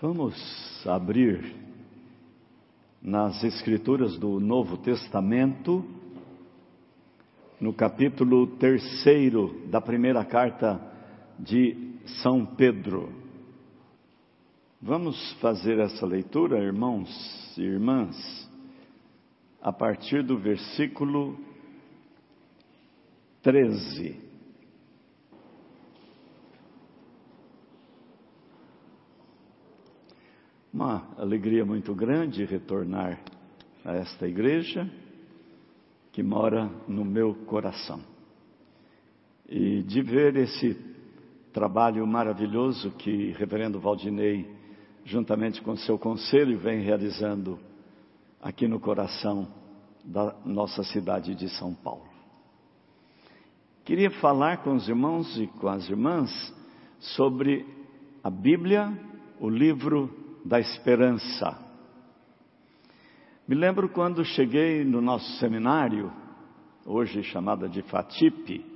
Vamos abrir nas Escrituras do Novo Testamento, no capítulo terceiro da primeira carta de São Pedro. Vamos fazer essa leitura, irmãos e irmãs, a partir do versículo 13. Uma alegria muito grande retornar a esta igreja que mora no meu coração. E de ver esse trabalho maravilhoso que Reverendo Valdinei, juntamente com seu conselho, vem realizando aqui no coração da nossa cidade de São Paulo. Queria falar com os irmãos e com as irmãs sobre a Bíblia, o livro da esperança. Me lembro quando cheguei no nosso seminário, hoje chamada de FATIP,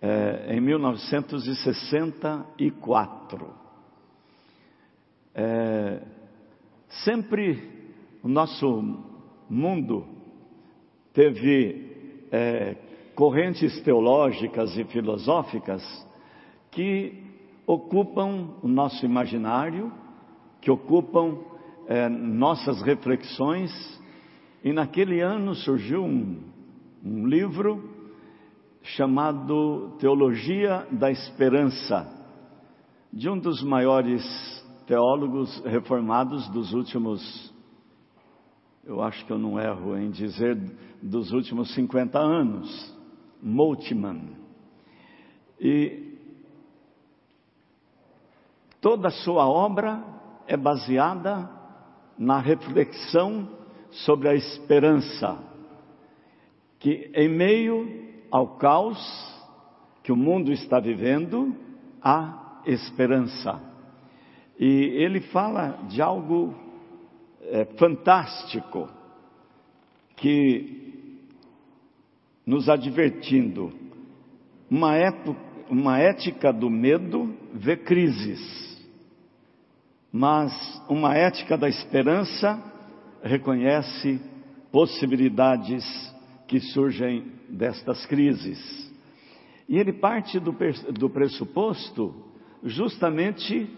é, em 1964. É, sempre o nosso mundo teve é, correntes teológicas e filosóficas que ocupam o nosso imaginário que ocupam é, nossas reflexões. E naquele ano surgiu um, um livro chamado Teologia da Esperança, de um dos maiores teólogos reformados dos últimos, eu acho que eu não erro em dizer, dos últimos 50 anos, Moltmann. E toda a sua obra é baseada na reflexão sobre a esperança, que em meio ao caos que o mundo está vivendo, há esperança. E ele fala de algo é, fantástico, que nos advertindo, uma, época, uma ética do medo vê crises mas uma ética da esperança reconhece possibilidades que surgem destas crises. E ele parte do, do pressuposto justamente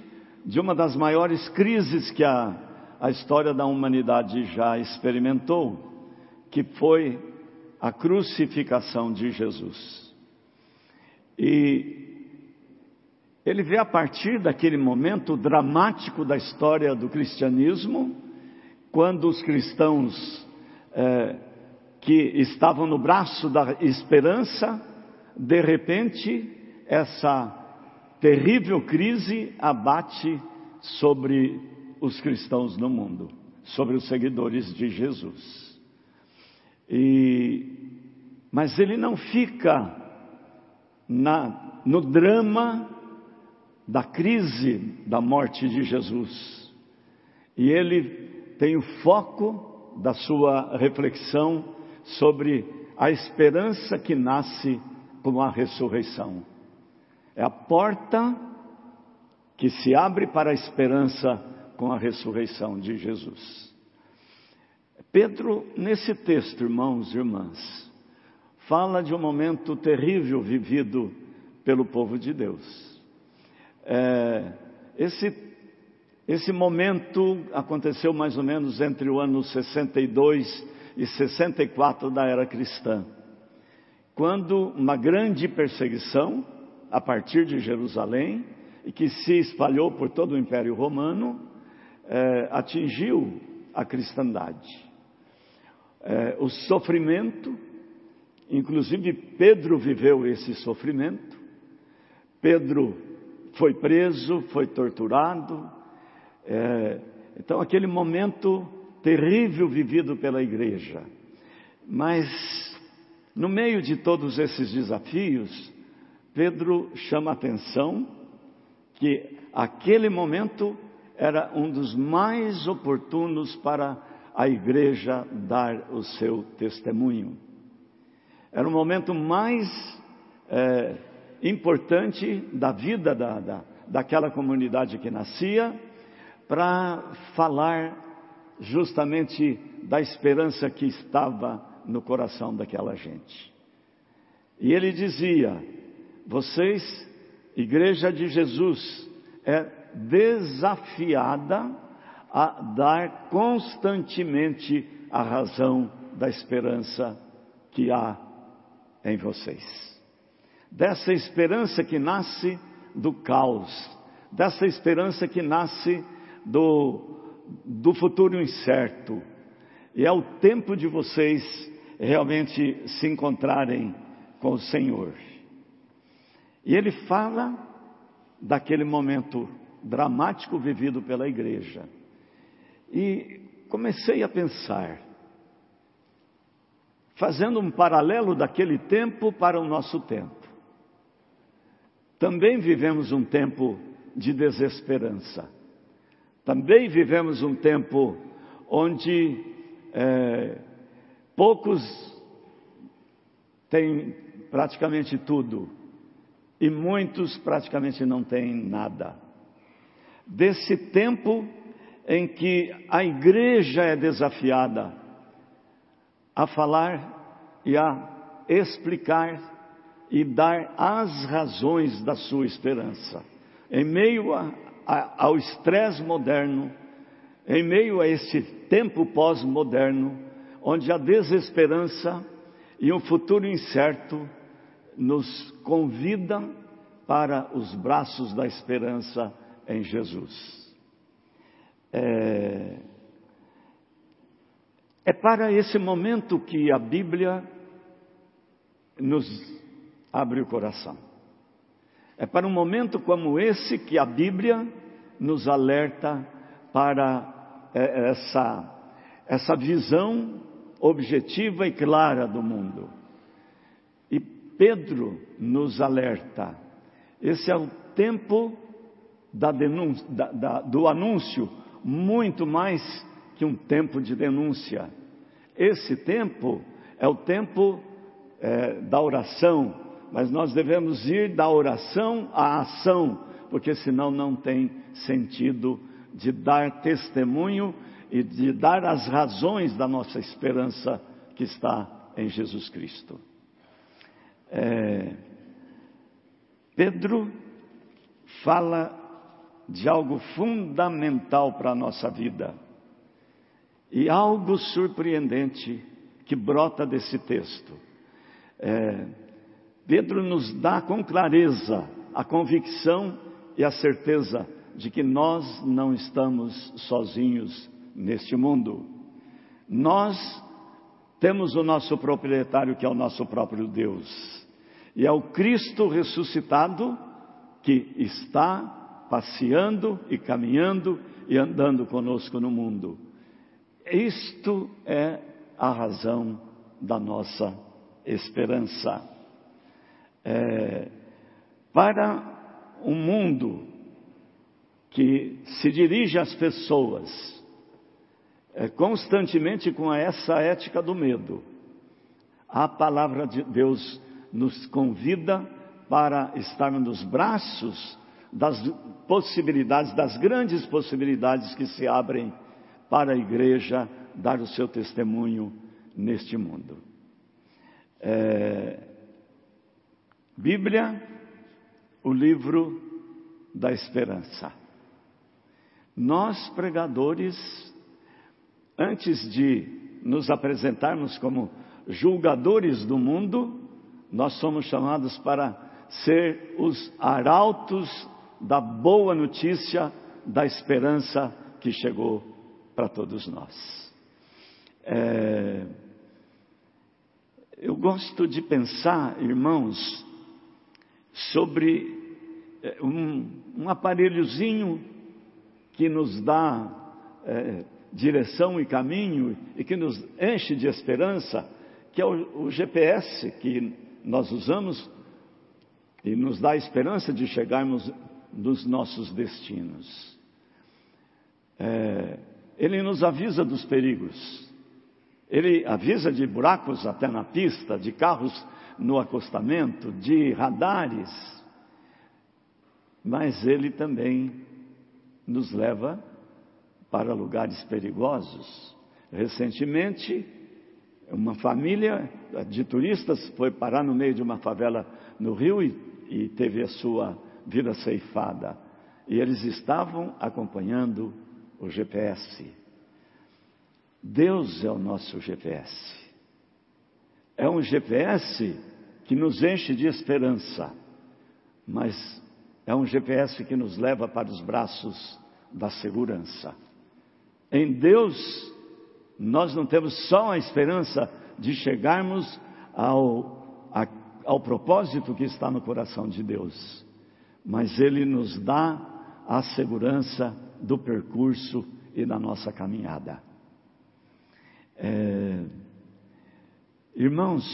de uma das maiores crises que a, a história da humanidade já experimentou, que foi a crucificação de Jesus. E ele vê a partir daquele momento dramático da história do cristianismo, quando os cristãos é, que estavam no braço da esperança, de repente, essa terrível crise abate sobre os cristãos no mundo, sobre os seguidores de Jesus. E, mas ele não fica na, no drama da crise da morte de Jesus. E ele tem o foco da sua reflexão sobre a esperança que nasce com a ressurreição. É a porta que se abre para a esperança com a ressurreição de Jesus. Pedro, nesse texto, irmãos e irmãs, fala de um momento terrível vivido pelo povo de Deus. É, esse, esse momento aconteceu mais ou menos entre o ano 62 e 64 da era cristã, quando uma grande perseguição, a partir de Jerusalém, e que se espalhou por todo o Império Romano, é, atingiu a cristandade. É, o sofrimento, inclusive Pedro viveu esse sofrimento, Pedro foi preso, foi torturado. É, então, aquele momento terrível vivido pela igreja. Mas, no meio de todos esses desafios, Pedro chama a atenção que aquele momento era um dos mais oportunos para a igreja dar o seu testemunho. Era o momento mais é, importante da vida da, da, daquela comunidade que nascia para falar justamente da esperança que estava no coração daquela gente. E ele dizia: Vocês, Igreja de Jesus, é desafiada a dar constantemente a razão da esperança que há em vocês. Dessa esperança que nasce do caos, dessa esperança que nasce do, do futuro incerto. E é o tempo de vocês realmente se encontrarem com o Senhor. E ele fala daquele momento dramático vivido pela igreja. E comecei a pensar, fazendo um paralelo daquele tempo para o nosso tempo. Também vivemos um tempo de desesperança. Também vivemos um tempo onde é, poucos têm praticamente tudo e muitos praticamente não têm nada. Desse tempo em que a igreja é desafiada a falar e a explicar e dar as razões da sua esperança. Em meio a, a, ao estresse moderno, em meio a este tempo pós-moderno, onde a desesperança e um futuro incerto nos convida para os braços da esperança em Jesus. É, é para esse momento que a Bíblia nos abre o coração. É para um momento como esse que a Bíblia nos alerta para é, essa, essa visão objetiva e clara do mundo. E Pedro nos alerta. Esse é o tempo da denúncia, da, da, do anúncio muito mais que um tempo de denúncia. Esse tempo é o tempo é, da oração, mas nós devemos ir da oração à ação, porque senão não tem sentido de dar testemunho e de dar as razões da nossa esperança que está em Jesus Cristo. É, Pedro fala de algo fundamental para a nossa vida. E algo surpreendente que brota desse texto. É, Pedro nos dá com clareza a convicção e a certeza de que nós não estamos sozinhos neste mundo. Nós temos o nosso proprietário, que é o nosso próprio Deus, e é o Cristo ressuscitado que está passeando e caminhando e andando conosco no mundo. Isto é a razão da nossa esperança. É, para um mundo que se dirige às pessoas é, constantemente com essa ética do medo, a palavra de Deus nos convida para estarmos nos braços das possibilidades, das grandes possibilidades que se abrem para a igreja dar o seu testemunho neste mundo. É, Bíblia, o livro da esperança. Nós, pregadores, antes de nos apresentarmos como julgadores do mundo, nós somos chamados para ser os arautos da boa notícia da esperança que chegou para todos nós. É, eu gosto de pensar, irmãos, sobre é, um, um aparelhozinho que nos dá é, direção e caminho e que nos enche de esperança, que é o, o GPS que nós usamos e nos dá a esperança de chegarmos dos nossos destinos. É, ele nos avisa dos perigos. Ele avisa de buracos até na pista, de carros no acostamento, de radares. Mas ele também nos leva para lugares perigosos. Recentemente, uma família de turistas foi parar no meio de uma favela no Rio e, e teve a sua vida ceifada. E eles estavam acompanhando o GPS. Deus é o nosso GPS. É um GPS que nos enche de esperança, mas é um GPS que nos leva para os braços da segurança. Em Deus, nós não temos só a esperança de chegarmos ao, a, ao propósito que está no coração de Deus, mas Ele nos dá a segurança do percurso e da nossa caminhada. É, irmãos,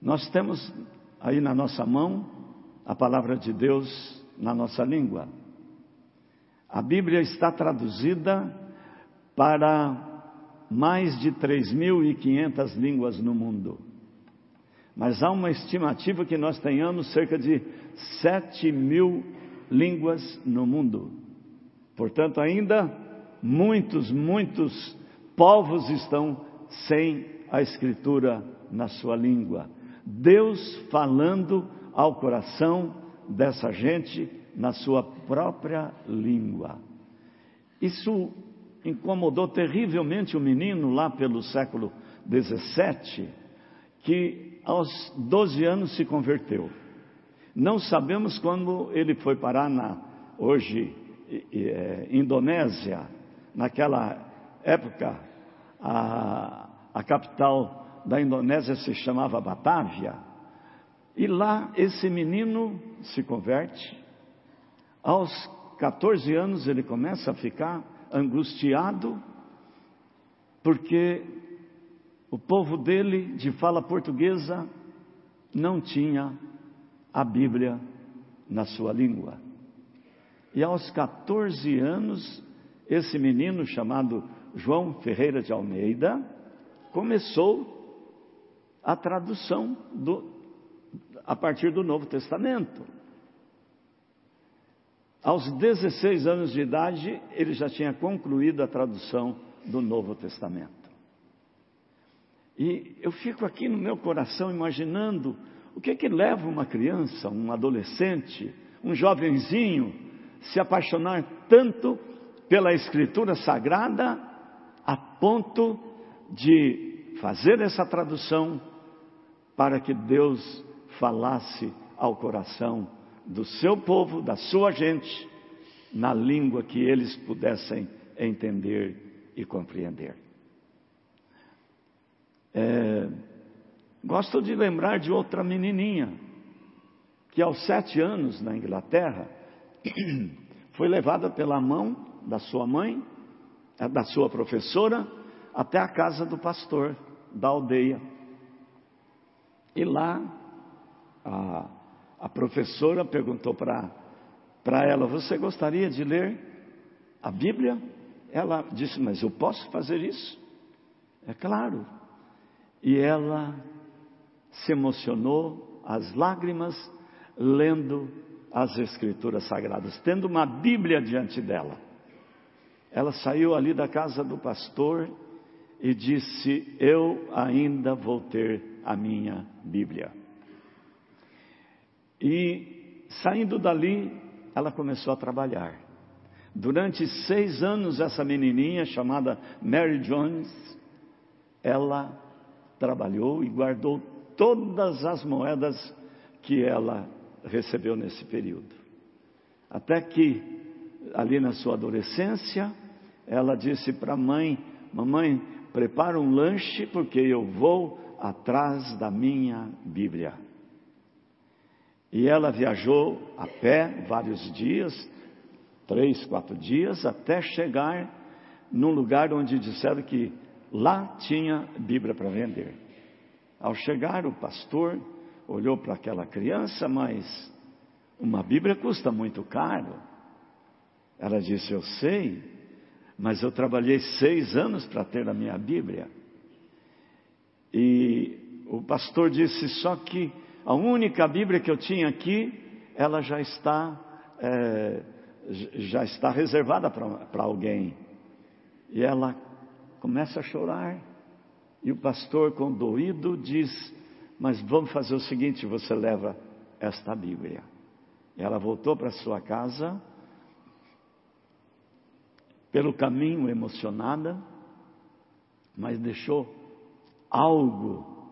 nós temos aí na nossa mão a palavra de Deus na nossa língua. A Bíblia está traduzida para mais de 3.500 línguas no mundo. Mas há uma estimativa que nós tenhamos cerca de 7 mil línguas no mundo. Portanto, ainda muitos, muitos povos estão sem a escritura na sua língua. Deus falando ao coração dessa gente na sua própria língua. Isso incomodou terrivelmente o menino lá pelo século XVII, que aos 12 anos se converteu. Não sabemos quando ele foi parar na, hoje, é, Indonésia, naquela época, a, a capital da Indonésia se chamava Batávia, e lá esse menino se converte, aos 14 anos ele começa a ficar angustiado, porque o povo dele, de fala portuguesa, não tinha a Bíblia na sua língua. E aos 14 anos, esse menino chamado João Ferreira de Almeida começou a tradução do, a partir do Novo Testamento. Aos 16 anos de idade, ele já tinha concluído a tradução do Novo Testamento. E eu fico aqui no meu coração imaginando o que é que leva uma criança, um adolescente, um jovenzinho se apaixonar tanto pela Escritura Sagrada ponto de fazer essa tradução para que Deus falasse ao coração do seu povo, da sua gente, na língua que eles pudessem entender e compreender. É, gosto de lembrar de outra menininha, que aos sete anos na Inglaterra, foi levada pela mão da sua mãe, da sua professora, até a casa do pastor da aldeia. E lá, a, a professora perguntou para ela: Você gostaria de ler a Bíblia? Ela disse: Mas eu posso fazer isso? É claro. E ela se emocionou, as lágrimas, lendo as Escrituras Sagradas, tendo uma Bíblia diante dela. Ela saiu ali da casa do pastor e disse: Eu ainda vou ter a minha Bíblia. E saindo dali, ela começou a trabalhar. Durante seis anos, essa menininha chamada Mary Jones, ela trabalhou e guardou todas as moedas que ela recebeu nesse período. Até que, ali na sua adolescência, ela disse para a mãe: Mamãe, prepara um lanche porque eu vou atrás da minha Bíblia. E ela viajou a pé vários dias, três, quatro dias, até chegar num lugar onde disseram que lá tinha Bíblia para vender. Ao chegar, o pastor olhou para aquela criança, mas uma Bíblia custa muito caro. Ela disse: Eu sei, mas eu trabalhei seis anos para ter a minha Bíblia. E o pastor disse: Só que a única Bíblia que eu tinha aqui, ela já está é, já está reservada para alguém. E ela começa a chorar. E o pastor, condoído, diz: Mas vamos fazer o seguinte: você leva esta Bíblia. Ela voltou para sua casa, pelo caminho emocionada, mas deixou algo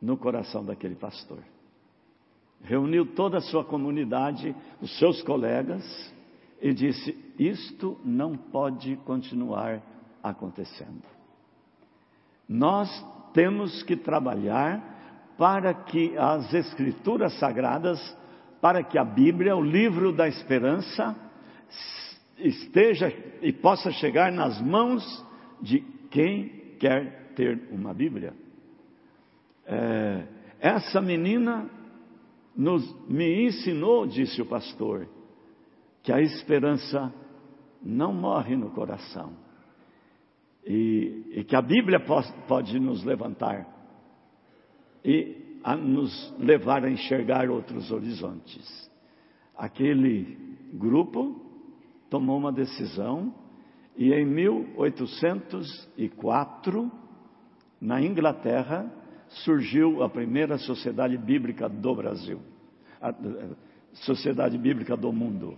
no coração daquele pastor. Reuniu toda a sua comunidade, os seus colegas, e disse: Isto não pode continuar acontecendo. Nós temos que trabalhar para que as Escrituras Sagradas, para que a Bíblia, o livro da esperança, esteja e possa chegar nas mãos de quem quer ter uma Bíblia. É, essa menina nos, me ensinou, disse o pastor, que a esperança não morre no coração e, e que a Bíblia pode, pode nos levantar e nos levar a enxergar outros horizontes. Aquele grupo tomou uma decisão e em 1804, na Inglaterra, surgiu a primeira sociedade bíblica do Brasil, a Sociedade Bíblica do Mundo,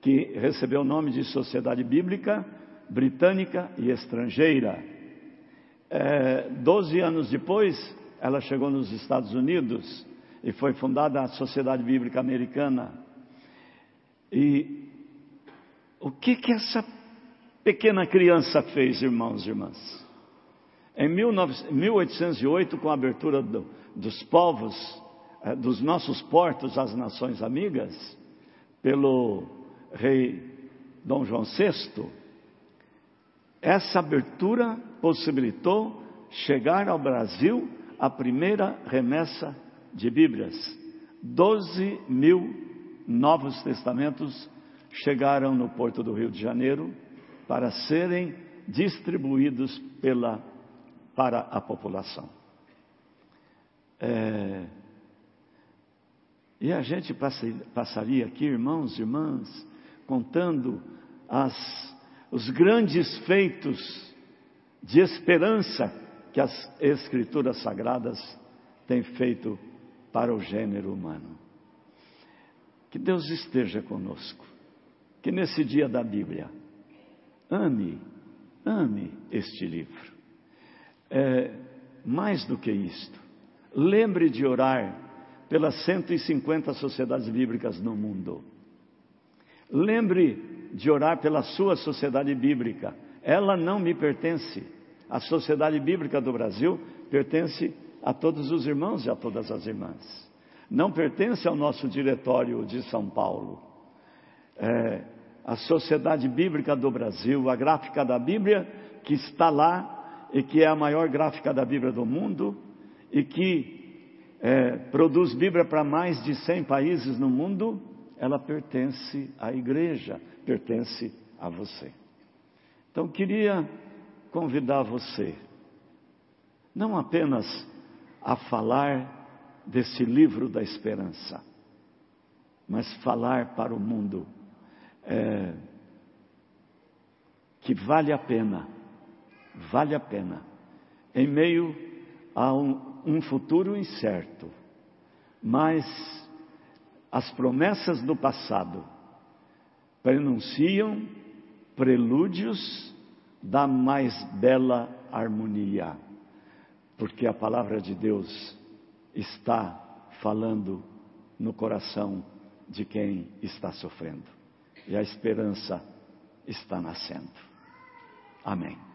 que recebeu o nome de Sociedade Bíblica britânica e estrangeira. É, doze anos depois, ela chegou nos Estados Unidos e foi fundada a Sociedade Bíblica Americana. E o que que essa pequena criança fez, irmãos e irmãs? Em 1808, com a abertura do, dos povos, é, dos nossos portos às nações amigas, pelo rei Dom João VI, essa abertura possibilitou chegar ao Brasil a primeira remessa de Bíblias. Doze mil Novos Testamentos chegaram no porto do Rio de Janeiro para serem distribuídos pela, para a população. É, e a gente passaria aqui, irmãos e irmãs, contando as os grandes feitos de esperança que as Escrituras Sagradas têm feito para o gênero humano. Que Deus esteja conosco, que nesse dia da Bíblia, ame, ame este livro. É, mais do que isto, lembre de orar pelas 150 sociedades bíblicas no mundo. Lembre de orar pela sua sociedade bíblica. Ela não me pertence. A Sociedade Bíblica do Brasil pertence a todos os irmãos e a todas as irmãs. Não pertence ao nosso diretório de São Paulo. É, a Sociedade Bíblica do Brasil, a gráfica da Bíblia, que está lá e que é a maior gráfica da Bíblia do mundo e que é, produz Bíblia para mais de 100 países no mundo, ela pertence à igreja, pertence a você. Então queria convidar você, não apenas a falar desse livro da esperança, mas falar para o mundo é, que vale a pena, vale a pena, em meio a um, um futuro incerto, mas as promessas do passado prenunciam prelúdios da mais bela harmonia, porque a palavra de Deus está falando no coração de quem está sofrendo e a esperança está nascendo. Amém.